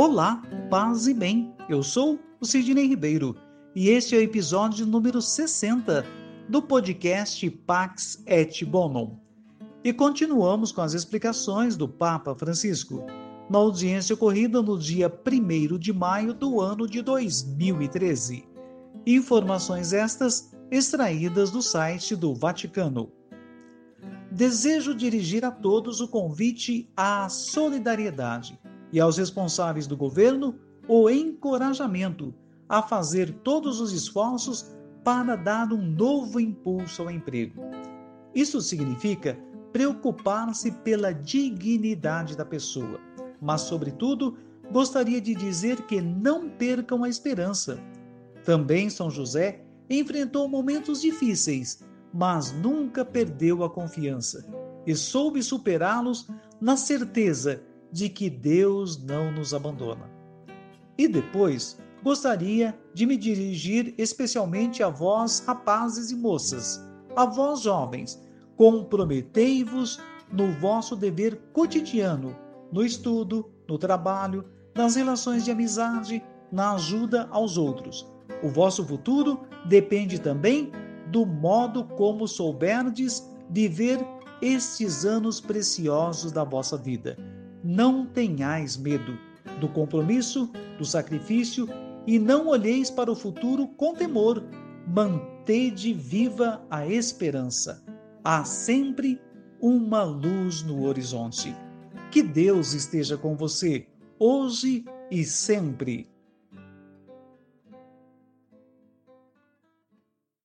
Olá, paz e bem. Eu sou o Sidney Ribeiro e este é o episódio número 60 do podcast Pax et Bonum. E continuamos com as explicações do Papa Francisco na audiência ocorrida no dia 1 de maio do ano de 2013. Informações estas extraídas do site do Vaticano. Desejo dirigir a todos o convite à solidariedade e aos responsáveis do governo o encorajamento a fazer todos os esforços para dar um novo impulso ao emprego. Isso significa preocupar-se pela dignidade da pessoa, mas, sobretudo, gostaria de dizer que não percam a esperança. Também São José enfrentou momentos difíceis, mas nunca perdeu a confiança e soube superá-los na certeza de que Deus não nos abandona. E depois, gostaria de me dirigir especialmente a vós, rapazes e moças, a vós, jovens, comprometei-vos no vosso dever cotidiano, no estudo, no trabalho, nas relações de amizade, na ajuda aos outros. O vosso futuro depende também do modo como souberdes viver estes anos preciosos da vossa vida não tenhais medo do compromisso, do sacrifício e não olheis para o futuro com temor. Mantede viva a esperança. Há sempre uma luz no horizonte. Que Deus esteja com você, hoje e sempre.